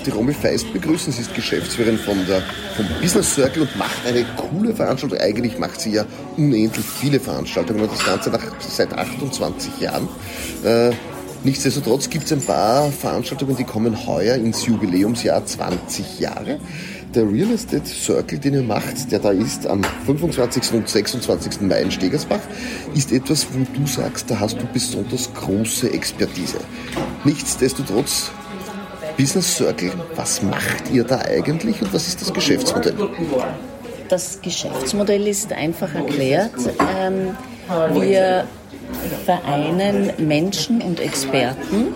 darf die Romy Feist begrüßen. Sie ist Geschäftsführerin von der, vom Business Circle und macht eine coole Veranstaltung. Eigentlich macht sie ja unendlich viele Veranstaltungen und das Ganze nach, seit 28 Jahren. Äh, nichtsdestotrotz gibt es ein paar Veranstaltungen, die kommen heuer ins Jubiläumsjahr 20 Jahre. Der Real Estate Circle, den ihr macht, der da ist am 25. und 26. Mai in Stegersbach, ist etwas, wo du sagst, da hast du besonders große Expertise. Nichtsdestotrotz, Business Circle, was macht ihr da eigentlich und was ist das Geschäftsmodell? Das Geschäftsmodell ist einfach erklärt. Ähm, wir vereinen Menschen und Experten,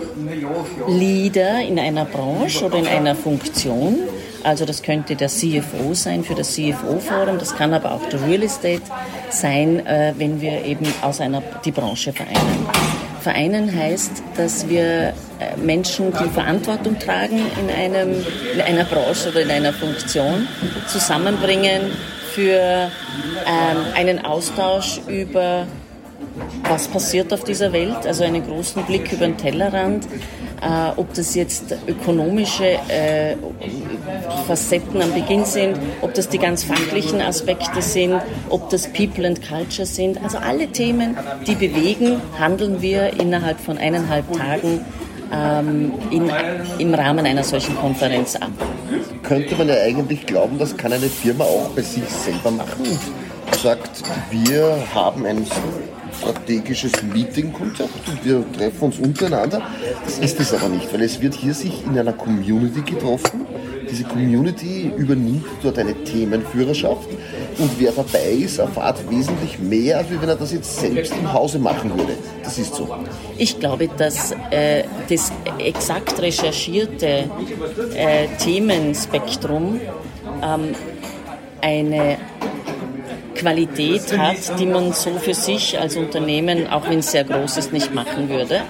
Leader in einer Branche oder in einer Funktion, also das könnte der CFO sein für das CFO-Forum, das kann aber auch der Real Estate sein, äh, wenn wir eben aus einer, die Branche vereinen. Vereinen heißt, dass wir äh, Menschen, die Verantwortung tragen in, einem, in einer Branche oder in einer Funktion, zusammenbringen für ähm, einen Austausch über was passiert auf dieser Welt, also einen großen Blick über den Tellerrand, ob das jetzt ökonomische äh, Facetten am Beginn sind, ob das die ganz fachlichen Aspekte sind, ob das People and Culture sind. Also alle Themen, die bewegen, handeln wir innerhalb von eineinhalb Tagen ähm, in, im Rahmen einer solchen Konferenz ab. Könnte man ja eigentlich glauben, das kann eine Firma auch bei sich selber machen. Sagt, wir haben ein strategisches Meeting-Konzept und wir treffen uns untereinander. Das ist es aber nicht, weil es wird hier sich in einer Community getroffen. Diese Community übernimmt dort eine Themenführerschaft und wer dabei ist, erfahrt wesentlich mehr, als wenn er das jetzt selbst im Hause machen würde. Das ist so. Ich glaube, dass äh, das exakt recherchierte äh, Themenspektrum ähm, eine Qualität hat, die man so für sich als Unternehmen, auch wenn es sehr groß ist, nicht machen würde.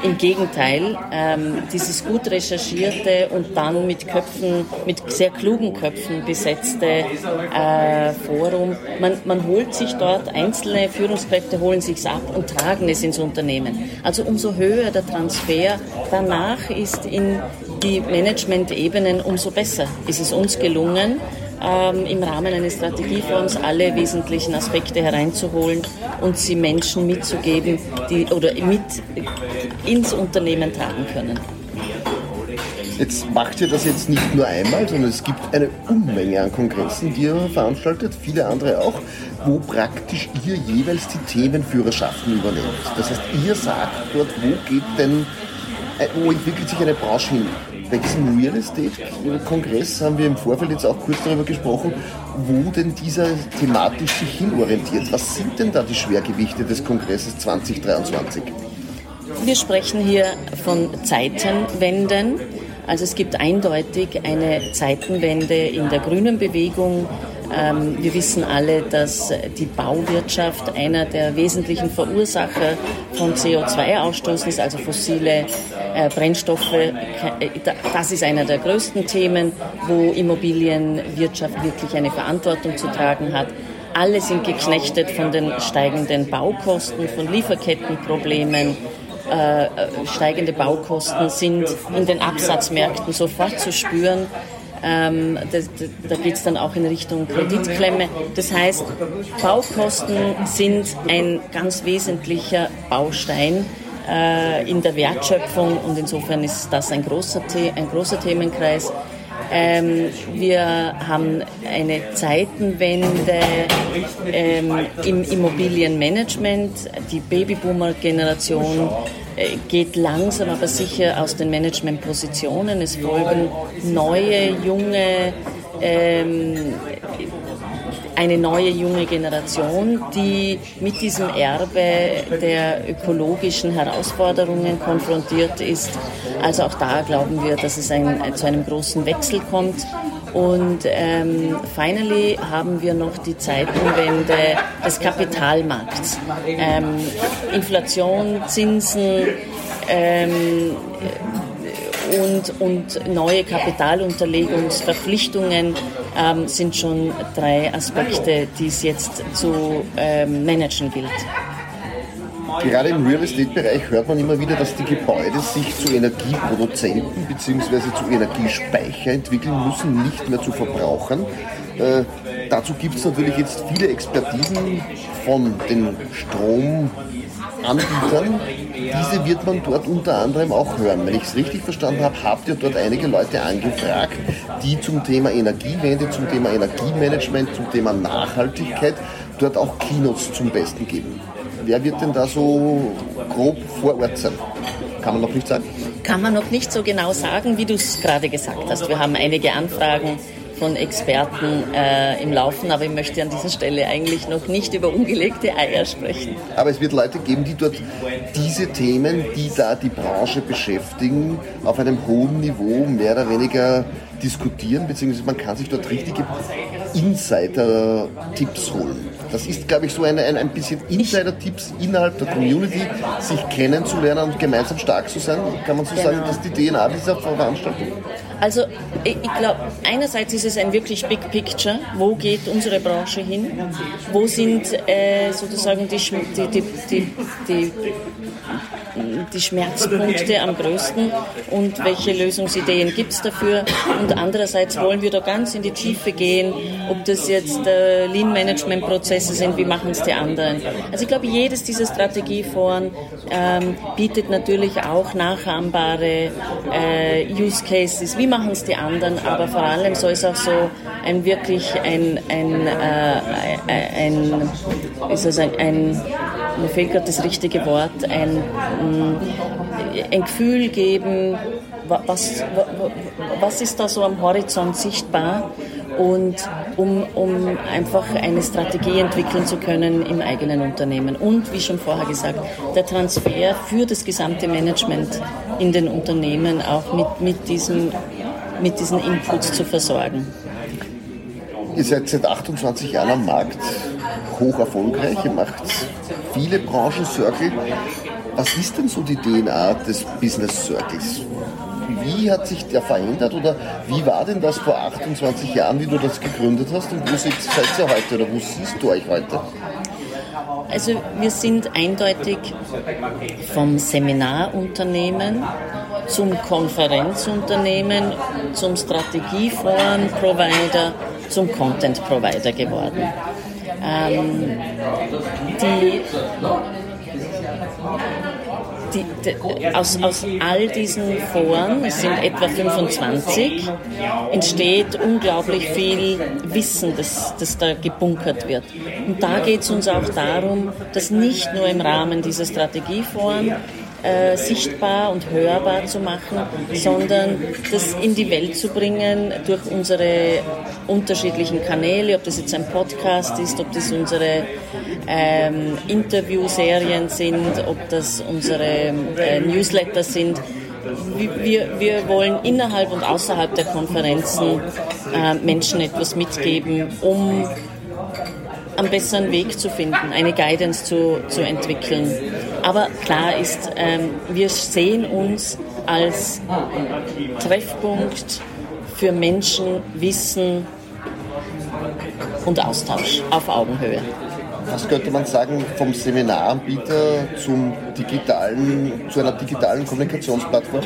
Im Gegenteil, ähm, dieses gut recherchierte und dann mit Köpfen, mit sehr klugen Köpfen besetzte äh, Forum, man, man holt sich dort, einzelne Führungskräfte holen sich's ab und tragen es ins Unternehmen. Also umso höher der Transfer danach ist in die Management-Ebenen, umso besser ist es uns gelungen, ähm, im Rahmen eines Strategiefonds alle wesentlichen Aspekte hereinzuholen und sie Menschen mitzugeben, die oder mit ins Unternehmen tragen können. Jetzt macht ihr das jetzt nicht nur einmal, sondern es gibt eine Unmenge an Kongressen, die ihr veranstaltet, viele andere auch, wo praktisch ihr jeweils die Themenführerschaften übernehmt. Das heißt, ihr sagt dort, wo geht denn, äh, wo entwickelt sich eine Branche hin? Bei diesem Real Estate-Kongress haben wir im Vorfeld jetzt auch kurz darüber gesprochen, wo denn dieser thematisch sich hinorientiert. Was sind denn da die Schwergewichte des Kongresses 2023? Wir sprechen hier von Zeitenwenden. Also es gibt eindeutig eine Zeitenwende in der grünen Bewegung, ähm, wir wissen alle, dass die Bauwirtschaft einer der wesentlichen Verursacher von CO2-Ausstoß ist, also fossile äh, Brennstoffe. Äh, das ist einer der größten Themen, wo Immobilienwirtschaft wirklich eine Verantwortung zu tragen hat. Alle sind geknechtet von den steigenden Baukosten, von Lieferkettenproblemen, äh, steigende Baukosten sind in den Absatzmärkten sofort zu spüren. Ähm, das, da geht es dann auch in Richtung Kreditklemme. Das heißt, Baukosten sind ein ganz wesentlicher Baustein äh, in der Wertschöpfung und insofern ist das ein großer, The ein großer Themenkreis. Ähm, wir haben eine Zeitenwende ähm, im Immobilienmanagement. Die Babyboomer-Generation äh, geht langsam aber sicher aus den Managementpositionen. Es folgen neue, junge, ähm, eine neue junge Generation, die mit diesem Erbe der ökologischen Herausforderungen konfrontiert ist. Also auch da glauben wir, dass es ein, zu einem großen Wechsel kommt. Und ähm, finally haben wir noch die Zeitenwende des Kapitalmarkts. Ähm, Inflation, Zinsen ähm, und, und neue Kapitalunterlegungsverpflichtungen ähm, sind schon drei Aspekte, die es jetzt zu ähm, managen gilt. Gerade im Real Estate-Bereich hört man immer wieder, dass die Gebäude sich zu Energieproduzenten bzw. zu Energiespeicher entwickeln müssen, nicht mehr zu Verbrauchern. Äh, dazu gibt es natürlich jetzt viele Expertisen von den Stromanbietern. Diese wird man dort unter anderem auch hören. Wenn ich es richtig verstanden habe, habt ihr dort einige Leute angefragt, die zum Thema Energiewende, zum Thema Energiemanagement, zum Thema Nachhaltigkeit dort auch Keynotes zum Besten geben. Wer wird denn da so grob vor Ort sein? Kann man noch nicht sagen? Kann man noch nicht so genau sagen, wie du es gerade gesagt hast. Wir haben einige Anfragen von Experten äh, im Laufen, aber ich möchte an dieser Stelle eigentlich noch nicht über ungelegte Eier sprechen. Aber es wird Leute geben, die dort diese Themen, die da die Branche beschäftigen, auf einem hohen Niveau mehr oder weniger diskutieren, beziehungsweise man kann sich dort richtige Insider-Tipps holen. Das ist, glaube ich, so ein, ein, ein bisschen Insider-Tipps innerhalb der Community, sich kennenzulernen und gemeinsam stark zu sein. Kann man so genau. sagen, dass die DNA dieser Veranstaltung? Also ich, ich glaube, einerseits ist es ein wirklich Big Picture. Wo geht unsere Branche hin? Wo sind äh, sozusagen die, die, die, die die Schmerzpunkte am größten und welche Lösungsideen gibt es dafür. Und andererseits wollen wir da ganz in die Tiefe gehen, ob das jetzt äh, Lean-Management-Prozesse sind, wie machen es die anderen. Also ich glaube, jedes dieser Strategieforen ähm, bietet natürlich auch nachahmbare äh, Use Cases, wie machen es die anderen, aber vor allem soll es auch so ein wirklich ein, ein, äh, ein, soll ich sagen, ein mir fehlt gerade das richtige Wort, ein, mm, ein Gefühl geben, was, was ist da so am Horizont sichtbar und um, um einfach eine Strategie entwickeln zu können im eigenen Unternehmen. Und wie schon vorher gesagt, der Transfer für das gesamte Management in den Unternehmen auch mit, mit, diesem, mit diesen Inputs zu versorgen. Ihr seid seit 28 Jahren am Markt, hoch erfolgreich, ihr macht viele Branchen-Circle. Was ist denn so die DNA des Business Circles? Wie hat sich der verändert oder wie war denn das vor 28 Jahren, wie du das gegründet hast und wo seid ihr heute oder wo siehst du euch heute? Also wir sind eindeutig vom Seminarunternehmen zum Konferenzunternehmen, zum Strategieforen-Provider, zum Content-Provider geworden. Ähm, die, die, die, aus, aus all diesen Foren, es sind etwa 25, entsteht unglaublich viel Wissen, das, das da gebunkert wird. Und da geht es uns auch darum, dass nicht nur im Rahmen dieser Strategieforen äh, sichtbar und hörbar zu machen, sondern das in die Welt zu bringen durch unsere unterschiedlichen Kanäle, ob das jetzt ein Podcast ist, ob das unsere ähm, Interviewserien sind, ob das unsere äh, Newsletter sind. Wir, wir wollen innerhalb und außerhalb der Konferenzen äh, Menschen etwas mitgeben, um einen besseren Weg zu finden, eine Guidance zu, zu entwickeln. Aber klar ist, ähm, wir sehen uns als Treffpunkt für Menschen, Wissen und Austausch auf Augenhöhe was könnte man sagen, vom Seminaranbieter zum digitalen, zu einer digitalen Kommunikationsplattform?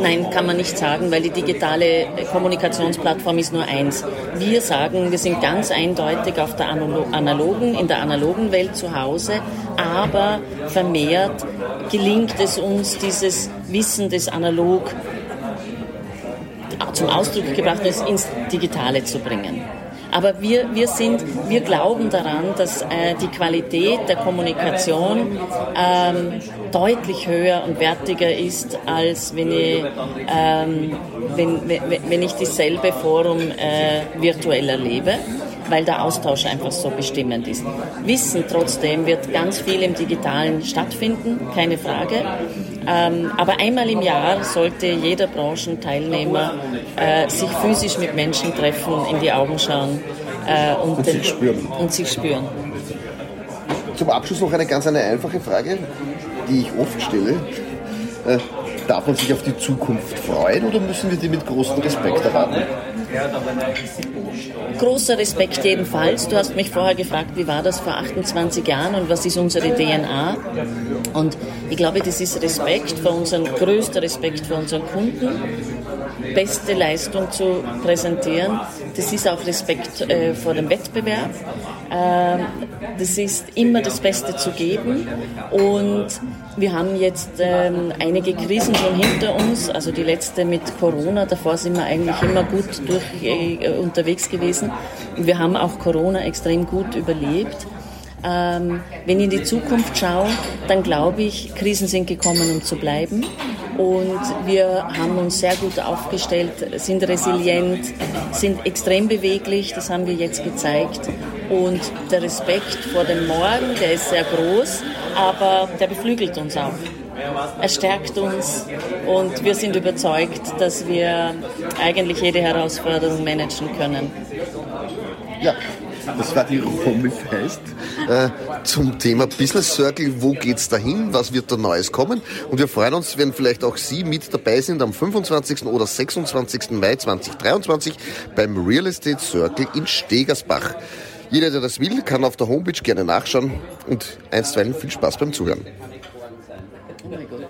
Nein, kann man nicht sagen, weil die digitale Kommunikationsplattform ist nur eins. Wir sagen, wir sind ganz eindeutig auf der analogen, in der analogen Welt zu Hause, aber vermehrt gelingt es uns, dieses Wissen des Analog zum Ausdruck gebracht ist, ins Digitale zu bringen. Aber wir, wir, sind, wir glauben daran, dass äh, die Qualität der Kommunikation ähm, deutlich höher und wertiger ist, als wenn ich, ähm, wenn, wenn, wenn ich dieselbe Forum äh, virtuell erlebe weil der Austausch einfach so bestimmend ist. Wissen trotzdem wird ganz viel im Digitalen stattfinden, keine Frage. Ähm, aber einmal im Jahr sollte jeder Branchenteilnehmer äh, sich physisch mit Menschen treffen, in die Augen schauen äh, und, und, den, sich spüren. und sich spüren. Zum Abschluss noch eine ganz eine einfache Frage, die ich oft stelle. Darf man sich auf die Zukunft freuen oder müssen wir die mit großem Respekt erwarten? Großer Respekt jedenfalls. Du hast mich vorher gefragt, wie war das vor 28 Jahren und was ist unsere DNA? Und ich glaube, das ist Respekt vor unseren, größter Respekt vor unseren Kunden, beste Leistung zu präsentieren. Das ist auch Respekt äh, vor dem Wettbewerb. Äh, das ist immer das Beste zu geben. Und wir haben jetzt äh, einige Krisen schon hinter uns. Also die letzte mit Corona. Davor sind wir eigentlich immer gut durch, äh, unterwegs gewesen. Wir haben auch Corona extrem gut überlebt. Ähm, wenn ich in die Zukunft schaue, dann glaube ich, Krisen sind gekommen, um zu bleiben. Und wir haben uns sehr gut aufgestellt, sind resilient, sind extrem beweglich, das haben wir jetzt gezeigt. Und der Respekt vor dem Morgen, der ist sehr groß, aber der beflügelt uns auch. Er stärkt uns und wir sind überzeugt, dass wir eigentlich jede Herausforderung managen können. Ja, das war die Rommelfest äh, zum Thema Business Circle. Wo geht's dahin? Was wird da Neues kommen? Und wir freuen uns, wenn vielleicht auch Sie mit dabei sind am 25. oder 26. Mai 2023 beim Real Estate Circle in Stegersbach. Jeder, der das will, kann auf der Homepage gerne nachschauen und einstweilen viel Spaß beim Zuhören. Oh